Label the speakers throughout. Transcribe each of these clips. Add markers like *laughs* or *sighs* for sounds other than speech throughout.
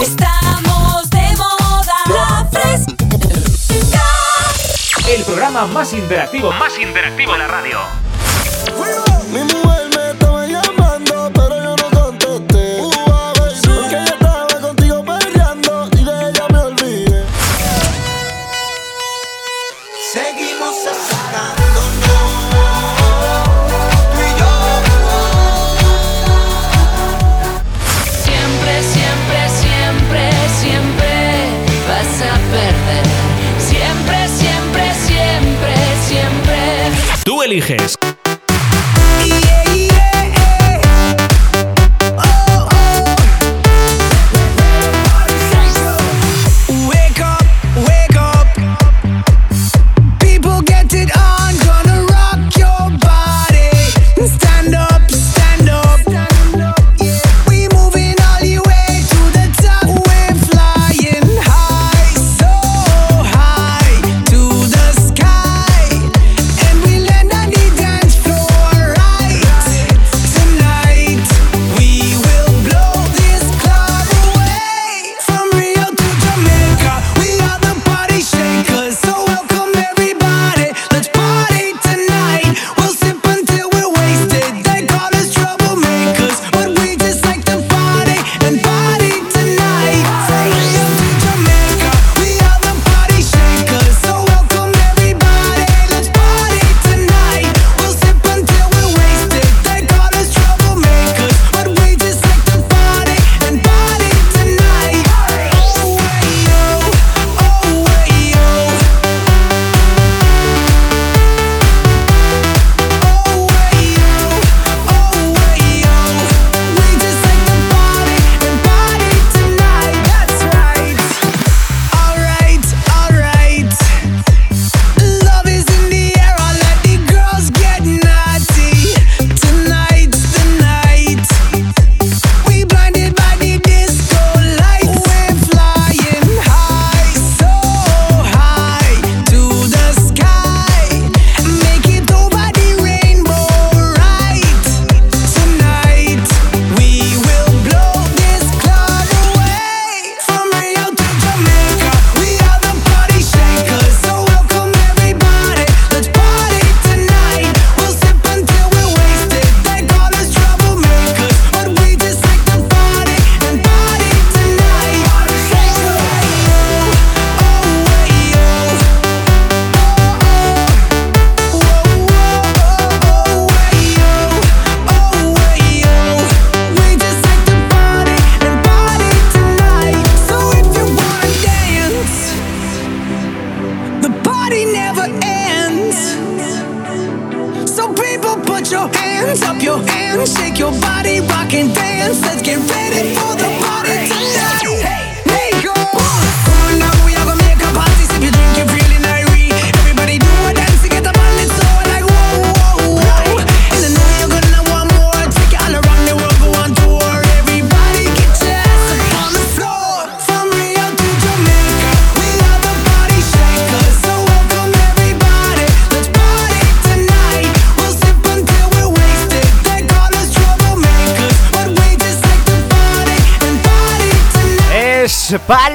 Speaker 1: Estamos de moda la fresca.
Speaker 2: El programa más interactivo, más interactivo de la radio. eliges?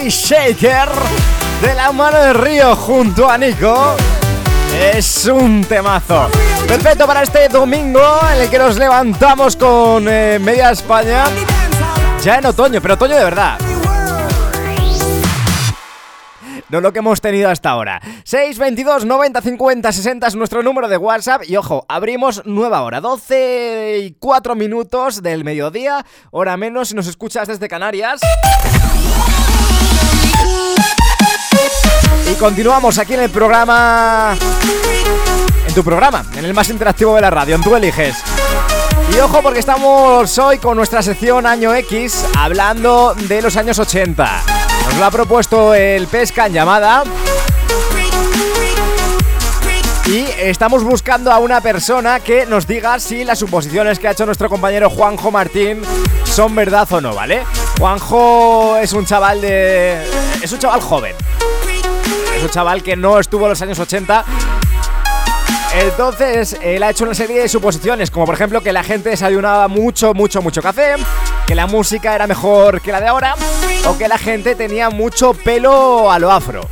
Speaker 3: Shaker de la mano de Río junto a Nico. Es un temazo. Perfecto para este domingo en el que nos levantamos con eh, media España. Ya en otoño, pero otoño de verdad. No lo que hemos tenido hasta ahora. 622 90 50 60 es nuestro número de WhatsApp. Y ojo, abrimos nueva hora. 12 y 4 minutos del mediodía. Hora menos si nos escuchas desde Canarias. Y continuamos aquí en el programa. En tu programa, en el más interactivo de la radio, en Tú Eliges. Y ojo porque estamos hoy con nuestra sección Año X hablando de los años 80. Nos lo ha propuesto el Pesca en llamada. Y estamos buscando a una persona que nos diga si las suposiciones que ha hecho nuestro compañero Juanjo Martín son verdad o no, ¿vale? Juanjo es un chaval de... es un chaval joven. Es un chaval que no estuvo en los años 80. Entonces, él ha hecho una serie de suposiciones, como por ejemplo que la gente desayunaba mucho, mucho, mucho café, que la música era mejor que la de ahora, o que la gente tenía mucho pelo a lo afro.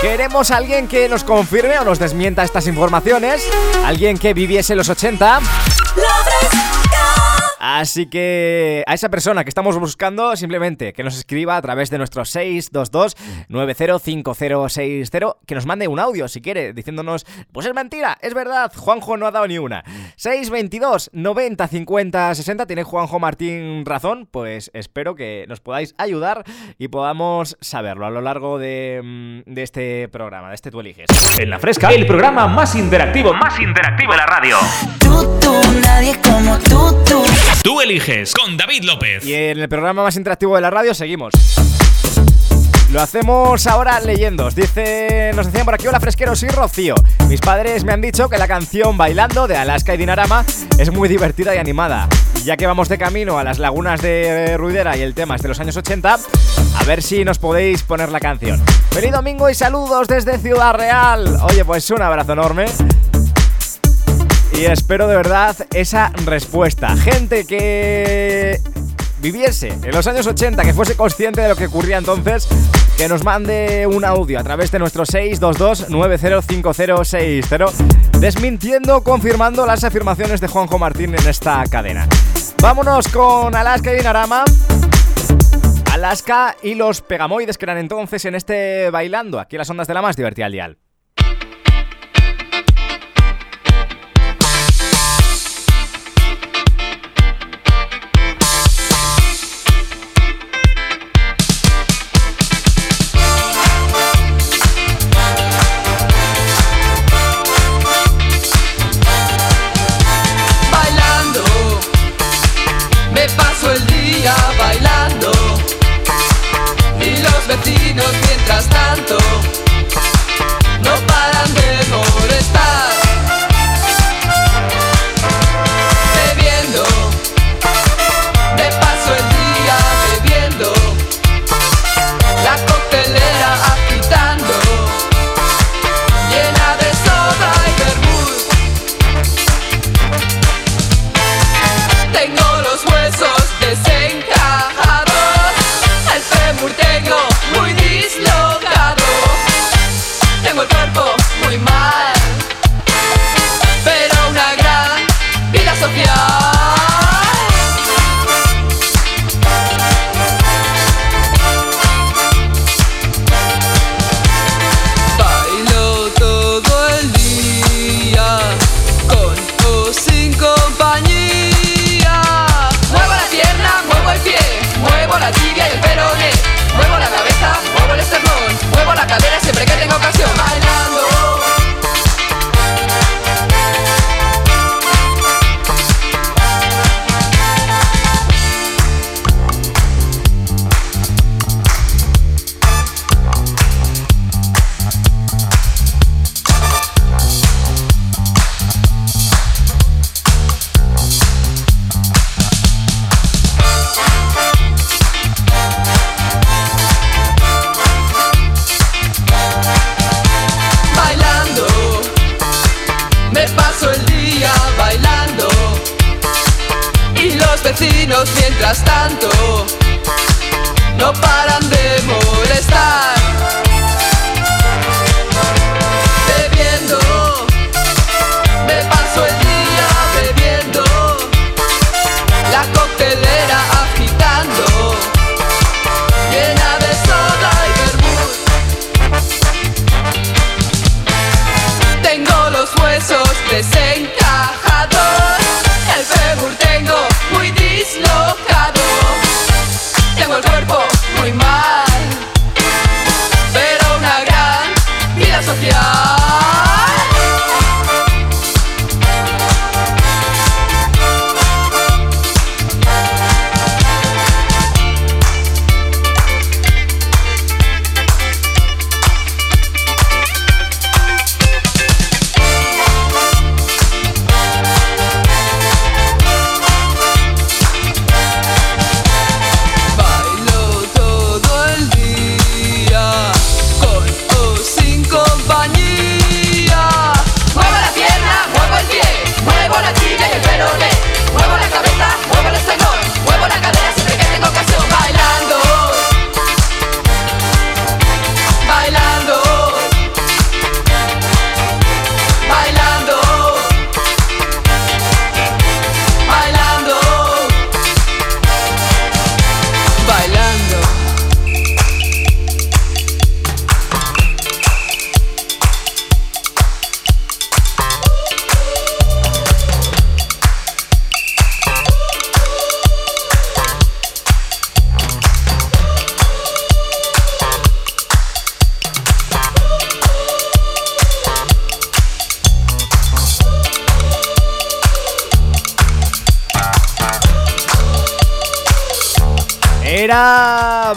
Speaker 3: Queremos a alguien que nos confirme o nos desmienta estas informaciones, alguien que viviese los 80 Así que a esa persona que estamos buscando, simplemente que nos escriba a través de nuestro 622-905060, que nos mande un audio si quiere, diciéndonos, pues es mentira, es verdad, Juanjo no ha dado ni una. 622 90 50 60, tiene Juanjo Martín razón, pues espero que nos podáis ayudar y podamos saberlo a lo largo de, mm, de este programa, de este Tú Eliges.
Speaker 2: En la fresca, el programa más interactivo, más interactivo de la radio.
Speaker 4: Tú, tú, nadie como tú, tú.
Speaker 5: Eliges con David López.
Speaker 3: Y en el programa más interactivo de la radio seguimos. Lo hacemos ahora leyendo. Dice, nos decían por aquí, hola fresqueros y Rocío. Mis padres me han dicho que la canción Bailando de Alaska y Dinarama es muy divertida y animada. Ya que vamos de camino a las lagunas de Ruidera y el tema es de los años 80, a ver si nos podéis poner la canción. Feliz domingo y saludos desde Ciudad Real. Oye, pues un abrazo enorme. Y espero de verdad esa respuesta. Gente que viviese en los años 80, que fuese consciente de lo que ocurría entonces, que nos mande un audio a través de nuestro 622-905060, desmintiendo confirmando las afirmaciones de Juanjo Martín en esta cadena. Vámonos con Alaska y Dinarama. Alaska y los Pegamoides que eran entonces en este bailando, aquí las ondas de la más divertida al dial.
Speaker 6: Me paso el día bailando. Y los vecinos mientras tanto no paran de molestar.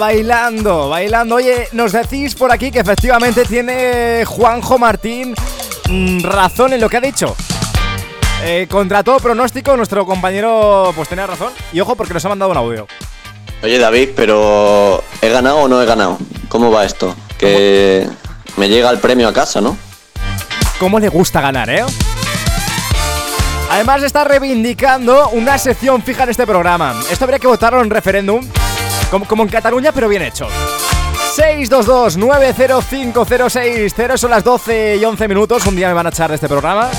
Speaker 6: Bailando, bailando.
Speaker 3: Oye, nos decís por aquí que efectivamente tiene Juanjo Martín mm, razón en lo que ha dicho. Eh, contra todo pronóstico, nuestro compañero pues tenía razón. Y ojo porque nos ha mandado un audio.
Speaker 7: Oye David, pero ¿he ganado o no he ganado? ¿Cómo va esto? Que me llega el premio a casa, ¿no?
Speaker 3: ¿Cómo le gusta ganar, eh? Además está reivindicando una sección fija en este programa. Esto habría que votarlo en referéndum, como, en Cataluña, pero bien hecho. 622-905060 son las 12 y 11 minutos. Un día me van a echar de este programa.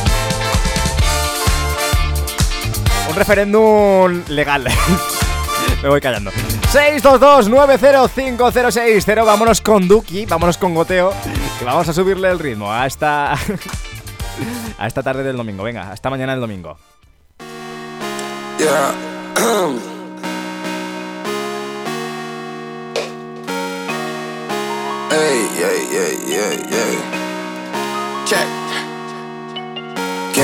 Speaker 3: Un referéndum legal. *laughs* me voy callando. 622-905060. Vámonos con Duki, vámonos con Goteo. Que vamos a subirle el ritmo a esta. *laughs* a esta tarde del domingo. Venga, hasta mañana del domingo.
Speaker 8: Yeah. *clears throat* Ey, ey, ey, ey, ey. Check.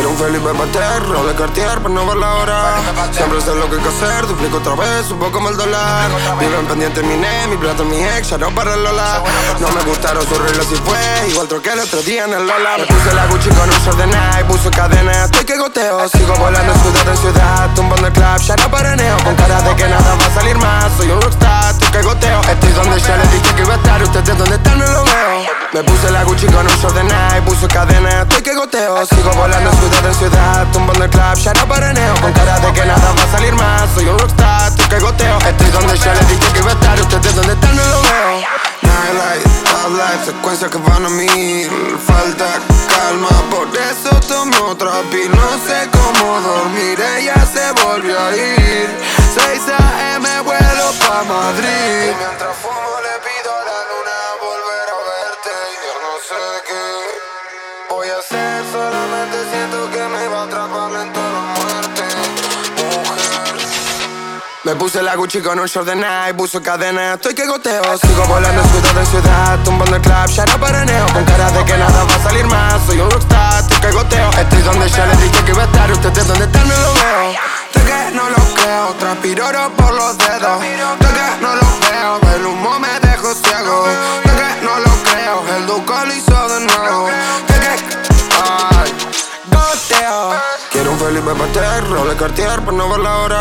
Speaker 8: Quiero un Felipe Pater, de Cartier, para no ver la hora. Siempre sé lo que hay que hacer, duplico otra vez, un poco el dólar. Viven pendiente mi ne, mi plata, mi ex, ya no para el Lola. No me gustaron sus reglas y fue, igual troqué el otro día en el Lola. Me puse la Gucci con un short de Nike, puso cadena, estoy que goteo. Sigo volando ciudad en ciudad, tumbando el club, ya no paraneo. Con cara de que nada va a salir más, soy un rockstar, estoy que goteo. Estoy donde ya les dije que iba a estar, ustedes donde están no lo veo. Me puse la Gucci con un short de Nike, puso cadena, estoy que goteo. Sigo volando ciudad en ciudad, tumbando el club, ya no paraneo. Con cara de que nada va a salir más, soy un rockstar, estoy que goteo. Estoy donde ya les dije que iba a estar, ustedes donde están no lo veo. Nightlight, top life, secuencias que van a mil Falta calma, por eso tomo otra pil No sé cómo dormir, ella se volvió a ir 6 a.m. vuelo pa' Madrid puse la Gucci con un short de Nike, puso cadena, estoy que goteo. Sigo volando ciudad en ciudad, tumbando el club, ya no paraneo. Con cara de que nada va a salir más, soy un rockstar, estoy que goteo. Estoy donde ya les dije que iba a estar, ustedes donde están no lo veo. Estoy que no lo creo, transpiro oro por los dedos. Estoy que no lo veo, el humo me dejó ciego. Estoy que no lo creo, el duco lo hizo Felipe Pater, roble Cartier para no ver la hora.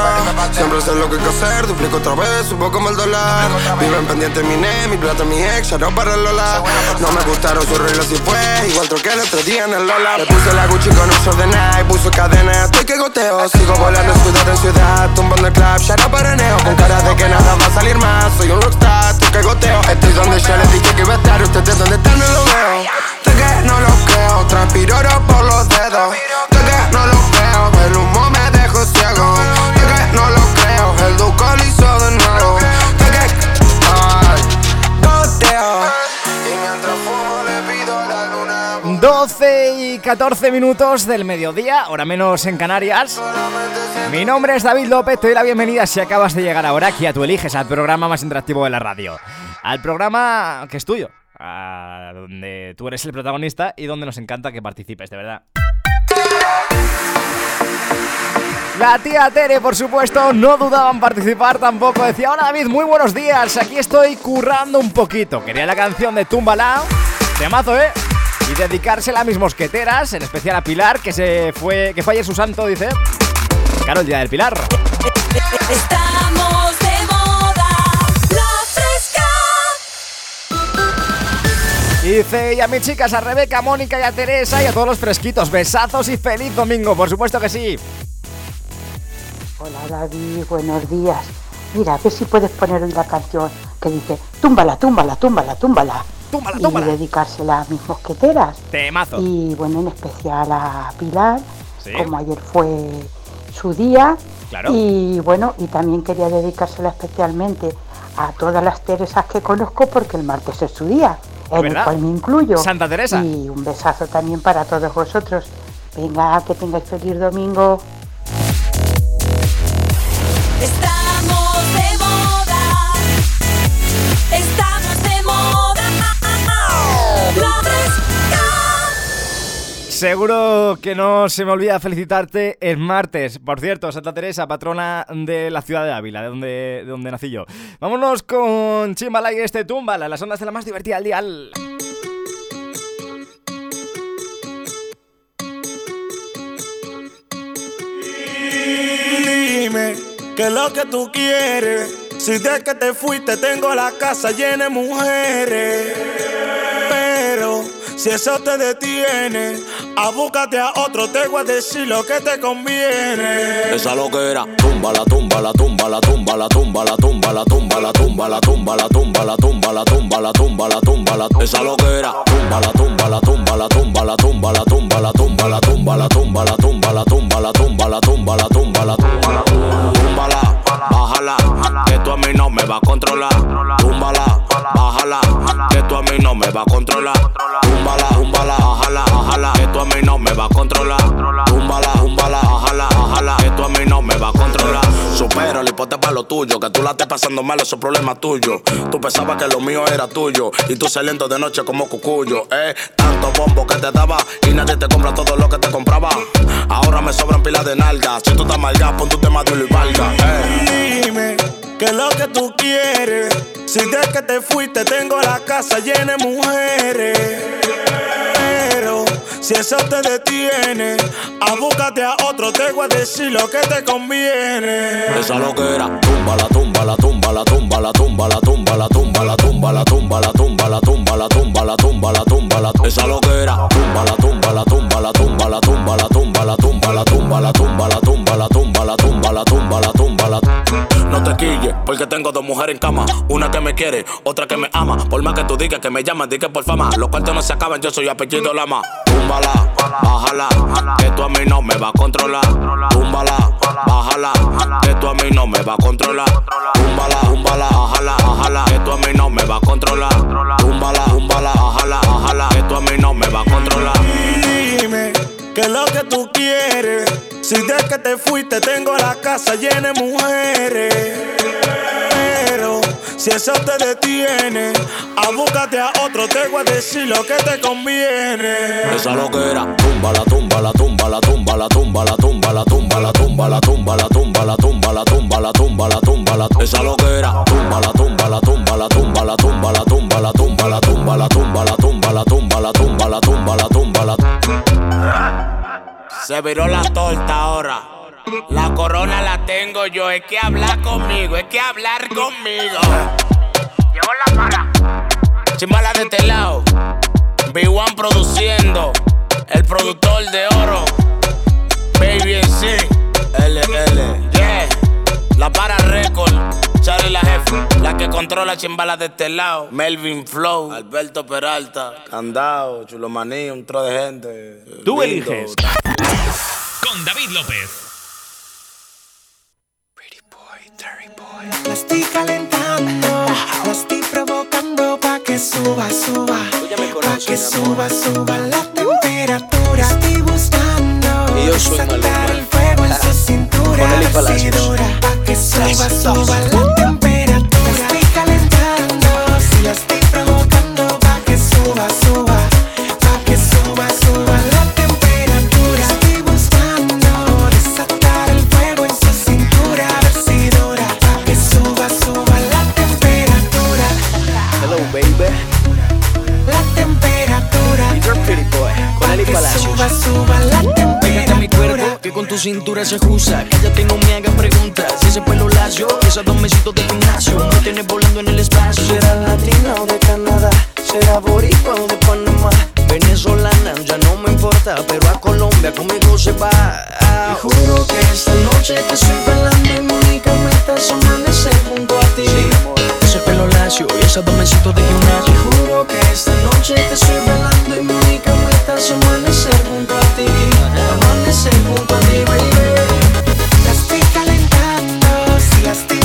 Speaker 8: Siempre sé lo que hay que hacer, duplico otra vez, poco más el dólar. Viven pendiente mi ne, mi plata, mi ex, ya no para el Lola. No me gustaron sus reglas y fue, igual troqué el otro día en el Lola. Me puse la Gucci con un short de Nike, puso cadena, estoy que goteo. Sigo volando ciudad en ciudad, tumbando el club, ya no paraneo. Con cara de que nada va a salir más, soy un rockstar, estoy que goteo. Estoy donde ya les dije que iba a estar, ustedes donde están no lo veo Que no lo creo, transpiro oro por los dedos. Que no lo veo, el humo me dejó ciego. Que no lo creo, el duco lo hizo de nuevo. Que, ay, goteo. Y mientras fumo le pido a la luna
Speaker 3: 12 y 14 minutos del mediodía, hora menos en Canarias. Mi nombre es David López, te doy la bienvenida si acabas de llegar ahora aquí a tú eliges al programa más interactivo de la radio. Al programa que es tuyo, a donde tú eres el protagonista y donde nos encanta que participes, de verdad. La tía Tere, por supuesto, no dudaba en participar tampoco. Decía, hola David, muy buenos días. Aquí estoy currando un poquito. Quería la canción de Túmbala. Temazo, ¿eh? Y dedicársela a mis mosqueteras, en especial a Pilar, que se fue, que fue ayer su santo, dice. Claro, el día del Pilar. Y dice, y a mis chicas, a Rebeca, a Mónica y a Teresa y a todos los fresquitos, besazos y feliz domingo, por supuesto que sí.
Speaker 9: Hola David, buenos días. Mira, a ver si puedes poner hoy la canción que dice túmbala, túmbala, túmbala, túmbala.
Speaker 3: Túmbala,
Speaker 9: y
Speaker 3: túmbala.
Speaker 9: dedicársela a mis mosqueteras.
Speaker 3: Temazo.
Speaker 9: Y bueno, en especial a Pilar,
Speaker 3: Sí.
Speaker 9: como ayer fue su día.
Speaker 3: Claro.
Speaker 9: Y bueno, y también quería dedicársela especialmente a todas las Teresas que conozco porque el martes es su día, en el cual me incluyo.
Speaker 3: Santa Teresa.
Speaker 9: Y un besazo también para todos vosotros. Venga, que tengáis feliz domingo.
Speaker 1: Estamos
Speaker 3: Seguro que no se me olvida felicitarte el martes. Por cierto, Santa Teresa, patrona de la ciudad de Ávila, de donde, de donde nací yo. Vámonos con Chimbala y este Túmbala, las ondas de la más divertida al dial.
Speaker 10: Dime qué es lo que tú quieres. Si de que te fuiste tengo la casa llena de mujeres. Pero si eso te detiene, abúcate a otro, te voy a decir lo que te conviene.
Speaker 11: Esa lo que era, tumba la tumba la tumba la tumba la tumba la tumba la tumba la tumba la tumba la tumba la tumba la tumba la tumba la tumba la esa lo que era, tumba la tumba la tumba la tumba la tumba la tumba la tumba la tumba la tumba la tumba la tumba la tumba la tumba la tumba la tumba la bájala, que tú a mí no me va a controlar. Túmbala, bájala, que tú a mí no me va a controlar. A mí no me va a controlar. Túmbala, bájala, bájala, que tú a mí no me va a controlar. Supera, y ponte para lo tuyo, que tú la estés pasando mal, eso es problema tuyo. Tú pensabas que lo mío era tuyo, y tú saliendo de noche como cucuyo, eh. Tanto bombo que te daba, y nadie te compra todo lo que te compraba. Ahora me sobran pilas de nalgas, si tú estás mal pon tu tema de y valga, eh.
Speaker 10: Dime qué es lo que tú quieres. Si de que te fuiste tengo la casa llena de mujeres. Pero si eso te detiene, abúcate a otro, te voy a decir lo que te conviene.
Speaker 11: Esa lo que era, tumba la tumba la tumba la tumba la tumba la tumba la tumba la tumba la tumba la tumba la tumba la tumba la tumba la tumba la esa lo que era, tumba la tumba tengo dos mujeres en cama. Una que me quiere, otra que me ama. Por más que tú digas que me llamas, di que por fama. Los cuartos no se acaban, yo soy apellido Lama. Túmbala, bájala, que tú a mí no me va a controlar. Túmbala, bájala, que tú a mí no me va a controlar. Túmbala, túmbala, bájala, bájala, que tú a mí no me va a controlar. Túmbala, túmbala, bájala, bájala, que tú a mí no me va a controlar.
Speaker 10: Dime qué es lo que tú quieres. Si de que te fuiste tengo la casa llena de mujeres. Pero si eso te detiene, abúcate a otro, te voy a decir lo que te conviene.
Speaker 11: Esa lo que era, tumba la tumba la tumba la tumba la tumba la tumba la tumba la tumba la tumba la tumba la tumba la tumba la tumba la tumba la esa lo que era, tumba la tumba la tumba la tumba la tumba la tumba la tumba la tumba la tumba la tumba la tumba la tumba la tumba la tumba la
Speaker 12: se viró la torta ahora. La corona la tengo yo. Es que hablar conmigo, es que hablar conmigo. Llevo la para. Chimbala de este lado. B1 produciendo. El productor de oro. Baby en sí. LL. Yeah. La para record. Charlie la jefe. La que controla chimbala de este lado. Melvin Flow. Alberto Peralta. Candado. Chulomaní. Un tro de gente.
Speaker 5: Tú eliges. Con David López.
Speaker 13: La estoy calentando, la estoy provocando pa' que suba, suba, pa' que suba, suba la temperatura. Estoy buscando desatar el fuego en su cintura, decidora, pa' que suba, suba la temperatura. La estoy calentando, si la estoy provocando pa' que suba, suba,
Speaker 14: tu cintura se usa. Ella tengo me haga preguntas lacio, esos dos mesitos de gimnasio, me tienes volando en el espacio. Será latina o de Canadá, será boricua o de Panamá. Venezolana, ya no me importa, pero a Colombia conmigo se va. Te juro que esta noche te estoy bailando y mi única meta es amanecer junto a ti. Ese pelo lacio y esos dos mesitos de gimnasio. Te juro que esta noche te estoy bailando y mi única meta es amanecer junto a ti. Amanecer junto a ti, baby
Speaker 13: just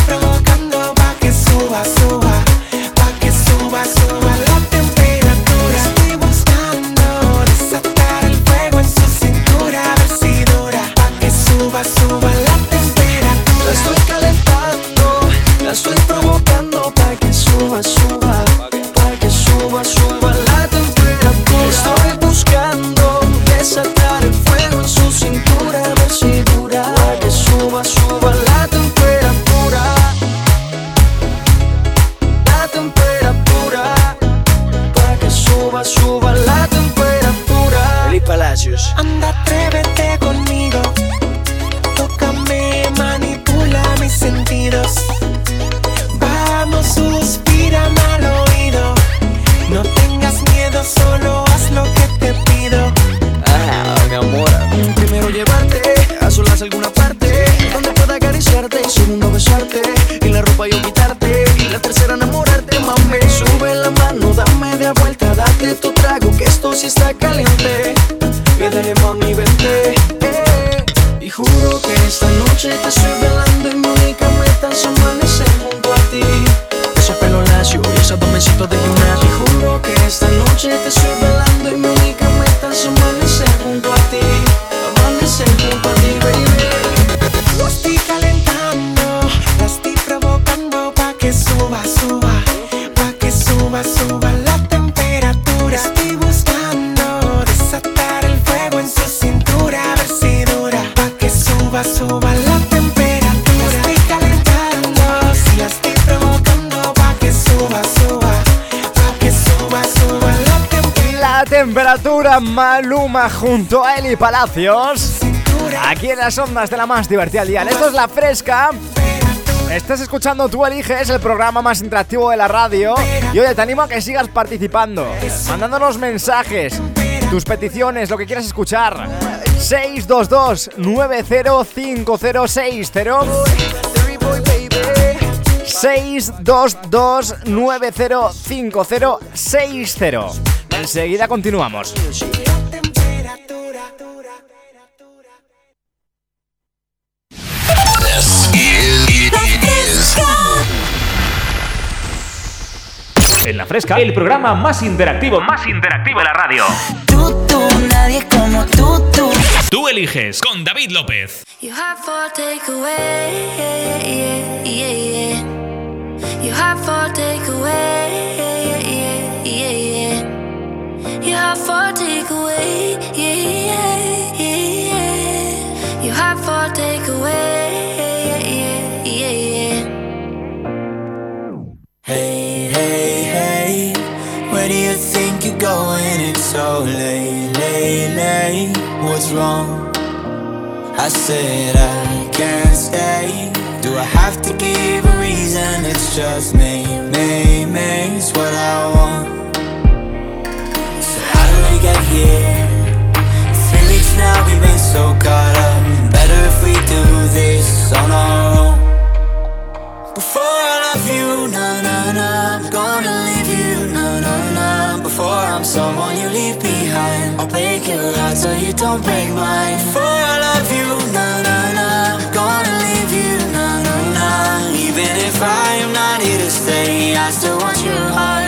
Speaker 13: suba, suba, pa' que suba, suba la temperatura. Estoy buscando desatar el fuego en su cintura, a ver si dura, pa' que suba, suba la temperatura. La estoy calentando, si la estoy provocando pa' que suba, suba, pa' que suba, suba la temperatura.
Speaker 3: La temperatura Maluma junto a Eli Palacios. Aquí en las ondas de la más divertida al día. Esto es La Fresca. Estás escuchando Tú Eliges, el programa más interactivo de la radio. Y oye, te animo a que sigas participando, mandándonos mensajes, tus peticiones, lo que quieras escuchar. 622 905060 622 905060 Enseguida continuamos.
Speaker 2: En la fresca, el programa más interactivo, más interactivo de la radio.
Speaker 4: Tú, nadie como tú, tú.
Speaker 5: Tú eliges con David López.
Speaker 15: You have for takeaway, yeah, yeah, yeah, yeah. You have for takeaway, yeah, yeah, yeah, yeah. You have for takeaway, yeah, yeah, yeah, yeah. You have for takeaway,
Speaker 16: What's wrong? I said I can't stay. Do I have to give a reason? It's just me, me, me. It's what I want. So how do we get here? Three weeks now, we've been so caught up. Better if we do this on our own. Someone you leave behind, I'll break your heart so you don't break mine. Before I love you, na na na, gonna leave you, na na na. Even if I am not here to stay, I still want your heart.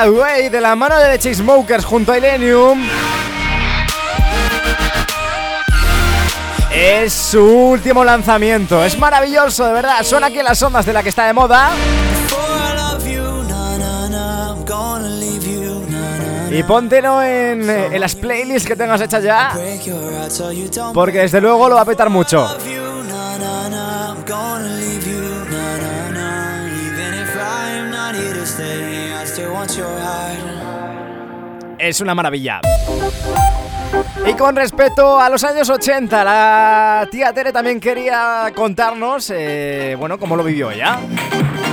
Speaker 3: Away de la mano de The Chainsmokers junto a Illenium. Es su último lanzamiento. Es maravilloso, de verdad. Suena aquí en las ondas de la que está de moda. Y póntelo en, en las playlists que tengas hechas ya. Porque desde luego lo va a petar mucho. Es una maravilla. Y con respecto a los años 80, la tía Tere también quería contarnos, eh, bueno, cómo lo vivió ella.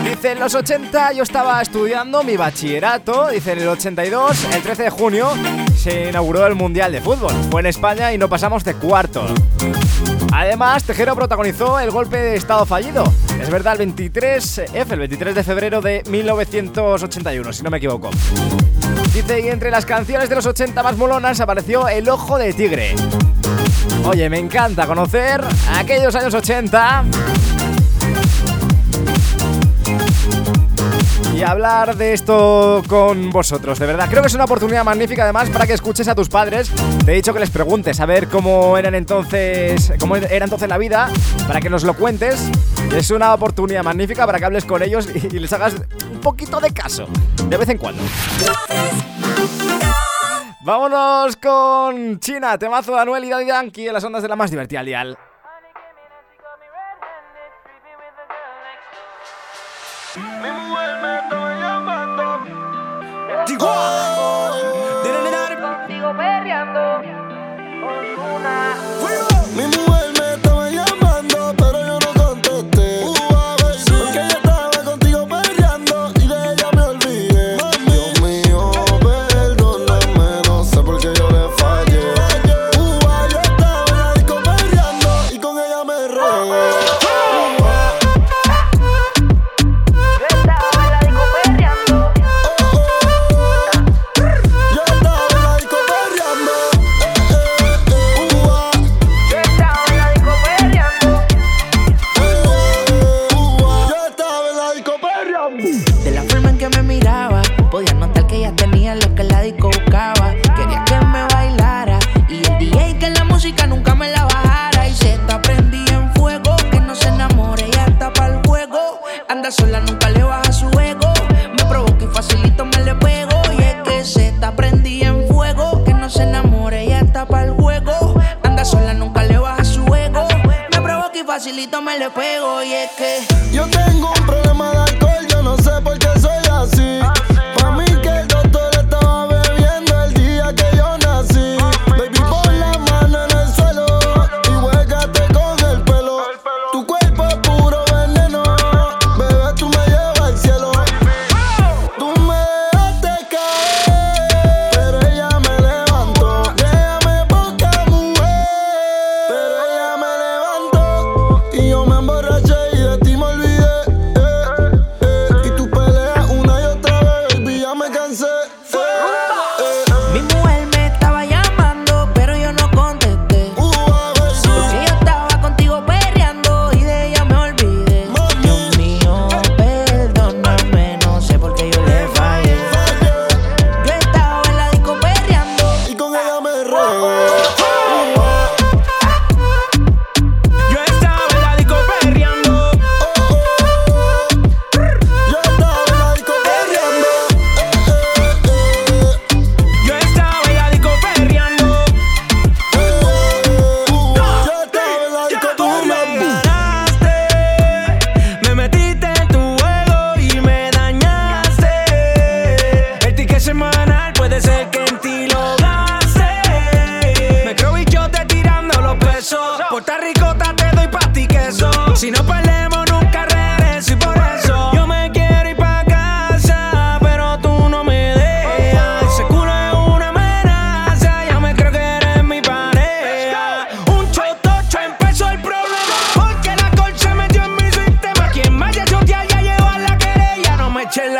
Speaker 3: Dice, en los 80 yo estaba estudiando mi bachillerato, dice, en el 82, el 13 de junio, se inauguró el Mundial de Fútbol. Fue en España y no pasamos de cuarto. Además, Tejero protagonizó el golpe de estado fallido. Es verdad, el 23 F, el 23 de febrero de 1981, si no me equivoco. Dice, y entre las canciones de los 80 más molonas apareció El Ojo de Tigre. Oye, me encanta conocer aquellos años 80 y hablar de esto con vosotros, de verdad. Creo que es una oportunidad magnífica además para que escuches a tus padres. Te he dicho que les preguntes a ver cómo eran entonces, cómo era entonces la vida, para que nos lo cuentes. Es una oportunidad magnífica para que hables con ellos y, les hagas un poquito de caso, de vez en cuando. Vámonos con China, temazo de Anuel y Daddy Yankee en las ondas de la más divertida al dial.
Speaker 17: Contigo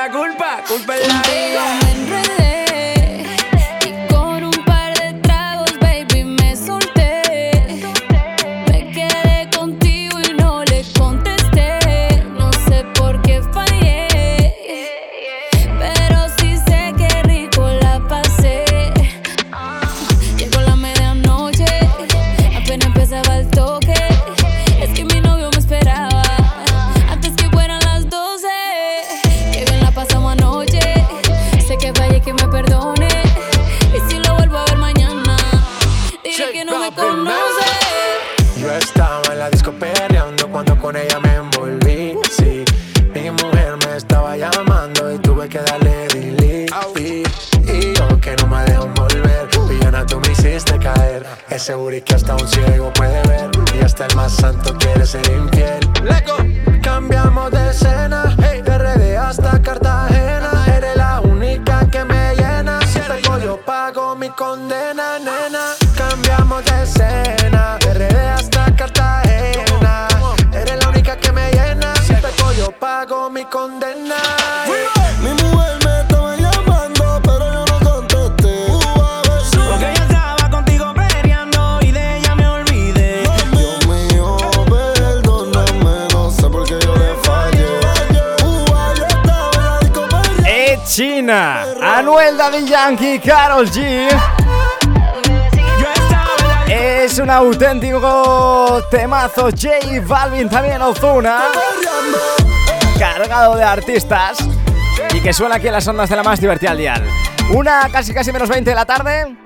Speaker 18: la.
Speaker 3: Anuel Daddy Yankee, Carol G. Es un auténtico temazo. J Balvin, también Ozuna. Cargado de artistas. Y que suena aquí en las ondas de la más divertida al dial. Una casi casi menos 20 de la tarde.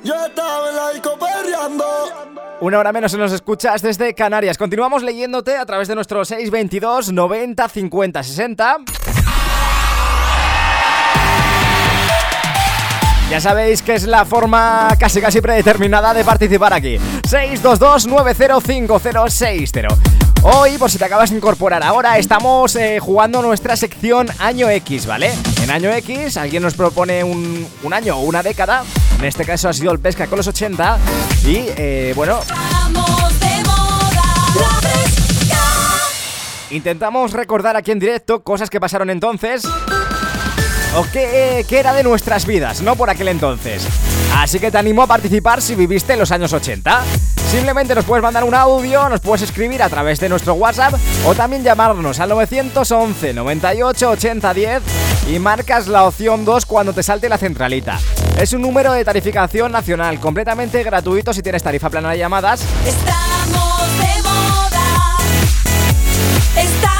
Speaker 3: Una hora menos se nos escuchas desde Canarias. Continuamos leyéndote a través de nuestro 622 90 50 60. Ya sabéis que es la forma casi casi predeterminada de participar aquí. 622 905060. Hoy, por si te acabas de incorporar ahora, estamos eh, jugando nuestra sección Año X, ¿vale? En Año X alguien nos propone un, un año o una década. En este caso ha sido el pesca con los 80. Y eh, bueno. Intentamos recordar aquí en directo cosas que pasaron entonces o qué, qué era de nuestras vidas, no por aquel entonces. Así que te animo a participar si viviste en los años 80. Simplemente nos puedes mandar un audio, nos puedes escribir a través de nuestro WhatsApp o también llamarnos al 911 98 80 10 y marcas la opción 2 cuando te salte la centralita. Es un número de tarificación nacional completamente gratuito si tienes tarifa plana de llamadas
Speaker 1: Estamos de moda. Estamos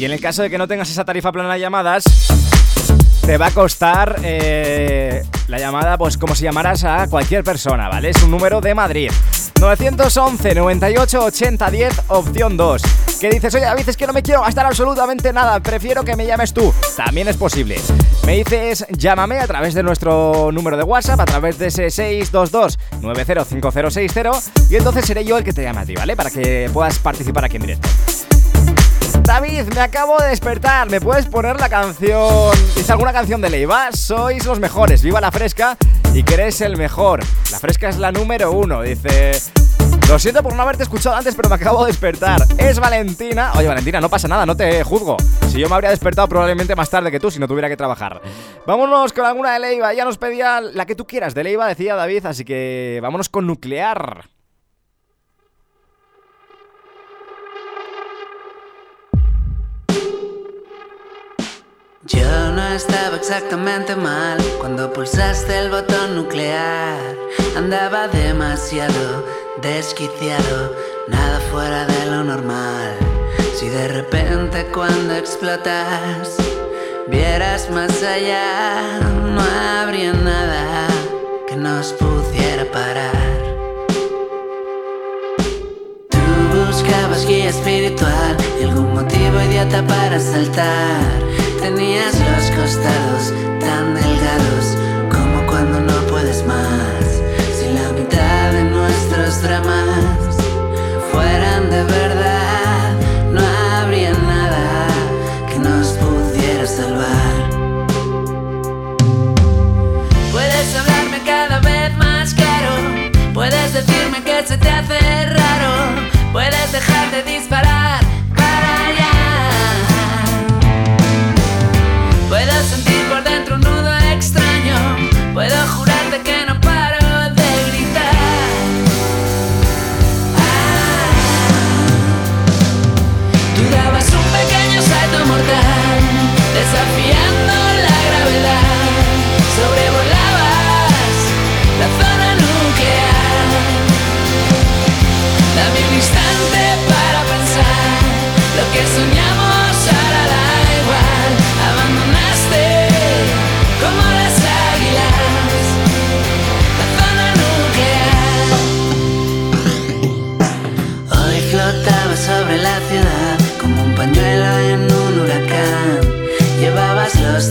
Speaker 3: Y en el caso de que no tengas esa tarifa plana de llamadas, te va a costar eh, la llamada, pues como si llamaras a cualquier persona, ¿vale? Es un número de Madrid. 911 98 80 10, opción 2. Que dices, oye, David, es que no me quiero gastar absolutamente nada, prefiero que me llames tú. También es posible. Me dices, llámame a través de nuestro número de WhatsApp, a través de ese 622 905060, y entonces seré yo el que te llame a ti, ¿vale? Para que puedas participar aquí en directo. David, me acabo de despertar. ¿Me puedes poner la canción? ¿Dice alguna canción de Leiva? Sois los mejores. Viva la fresca y que eres el mejor. La fresca es la número uno. Dice. Lo siento por no haberte escuchado antes, pero me acabo de despertar. Es Valentina. Oye, Valentina, no pasa nada, no te juzgo. Si yo me habría despertado probablemente más tarde que tú, si no tuviera que trabajar. Vámonos con alguna de Leiva. Ya nos pedía la que tú quieras de Leiva, decía David, así que vámonos con nuclear.
Speaker 19: Yo no estaba exactamente mal cuando pulsaste el botón nuclear. Andaba demasiado desquiciado, nada fuera de lo normal. Si de repente cuando explotas vieras más allá, no habría nada que nos pudiera parar. Tú buscabas guía espiritual y algún motivo idiota para saltar. Tenías los costados tan delgados como cuando no puedes más. Si la mitad de nuestros dramas fueran de verdad, no habría nada que nos pudiera salvar. Puedes hablarme cada vez más claro. Puedes decirme que se te hace raro. Puedes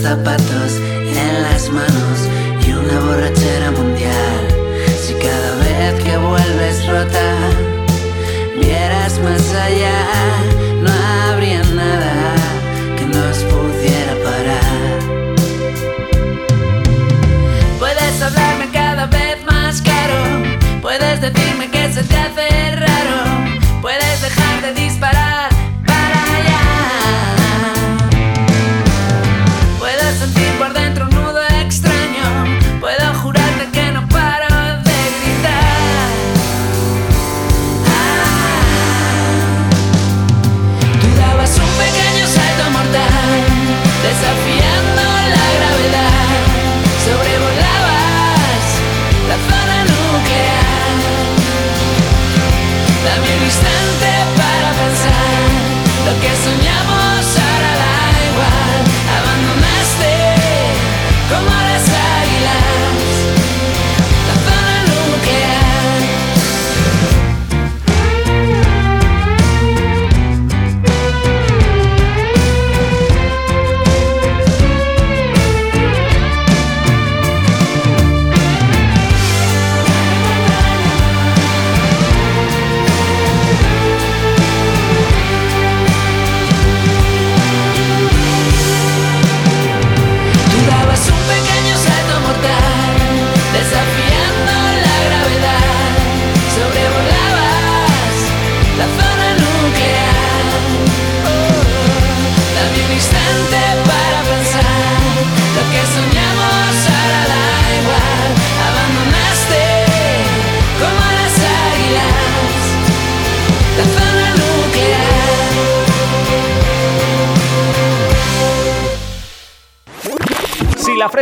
Speaker 4: zapatos en las manos y una borrachera mundial. Si cada vez que vuelves rota vieras más allá,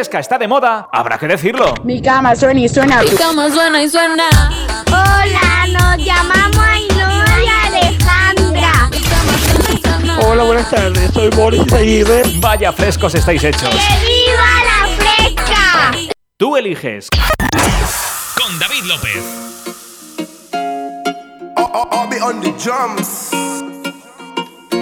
Speaker 2: fresca está de moda, habrá que decirlo.
Speaker 20: Mi cama suena y suena.
Speaker 1: Mi cama suena y suena.
Speaker 20: Hola, nos llamamos Ainhoa y Alejandra.
Speaker 2: Hola, buenas tardes. Soy Boris Aguirre. Vaya frescos estáis hechos.
Speaker 20: ¡Viva la fresca!
Speaker 2: Tú eliges.
Speaker 5: Con David López.
Speaker 21: I'll be on the drums.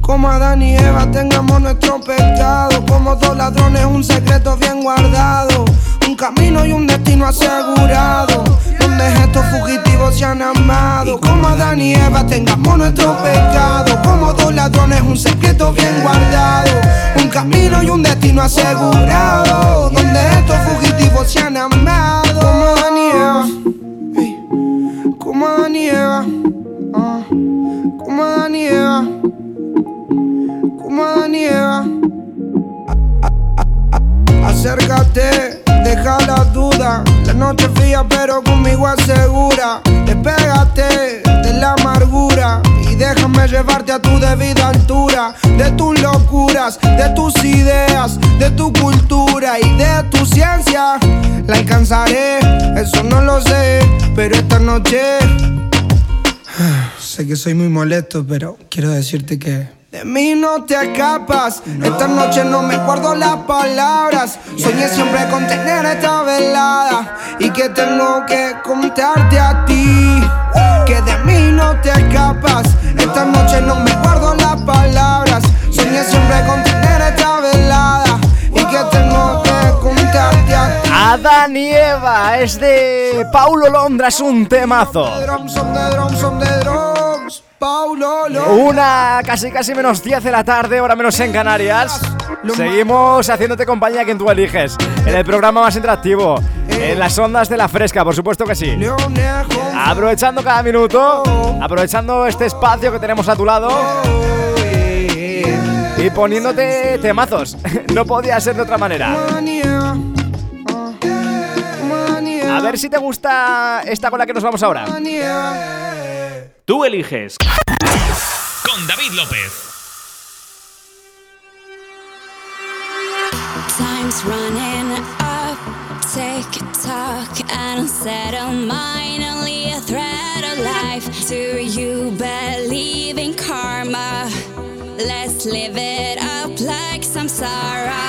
Speaker 21: Como Adán y Eva tengamos nuestro pecado. Como dos ladrones, un secreto bien guardado. Un camino y un destino asegurado. Donde estos fugitivos se han amado. Como Adán y Eva tengamos nuestro pecado. Como dos ladrones, un secreto bien guardado. Un camino y un destino asegurado. Donde estos fugitivos se han amado. Como Adán y Eva. Como Adán y. Ah. Como Adán y. Como Adán y Eva. Acércate, deja la duda. La noche fría, pero conmigo asegura. Despégate de la amargura y déjame llevarte a tu debida altura. De tus locuras, de tus ideas, de tu cultura y de tu ciencia. La alcanzaré, eso no lo sé, pero esta noche. *sighs* Sé que soy muy molesto, pero quiero decirte que. De mí no te escapas. Esta noche no me guardo las palabras. Soñé siempre con tener esta velada. Y que tengo que contarte a ti. Que de mí no te escapas. Esta noche no me guardo las palabras. Soñé siempre con tener esta velada. Y que tengo que contarte a ti.
Speaker 3: Adán y Eva es de Paulo Londra, es un temazo.
Speaker 21: Son de drums, son de drums. Paulo, lo-
Speaker 3: Una casi casi menos 10 de la tarde, ahora menos en Canarias. Seguimos haciéndote compañía quien tú eliges. En el programa más interactivo. En las ondas de la fresca, por supuesto que sí. Aprovechando cada minuto. Aprovechando este espacio que tenemos a tu lado. Y poniéndote temazos. *laughs* No podía ser de otra manera. A ver si te gusta esta con la que nos vamos ahora.
Speaker 22: Tú eliges.
Speaker 5: Con David López.
Speaker 15: Time's running up, take talk, and unsettle mind. Only a threat of life. Do you believe in karma? Let's live it up like samsara. Someone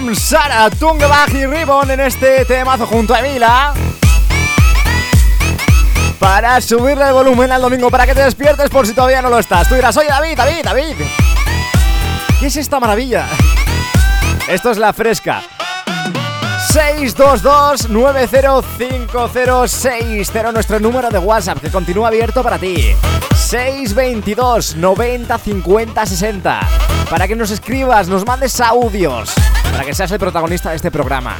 Speaker 3: Samsara Tungbag y Ribbon en este temazo junto a Emila. Para subirle el volumen al domingo, para que te despiertes por si todavía no lo estás. Tú dirás, oye David, David, David. ¿Qué es esta maravilla? Esto es la fresca. 622-905060 Nuestro número de WhatsApp que continúa abierto para ti 622 90 50 60 Para que nos escribas, nos mandes audios Para que seas el protagonista de este programa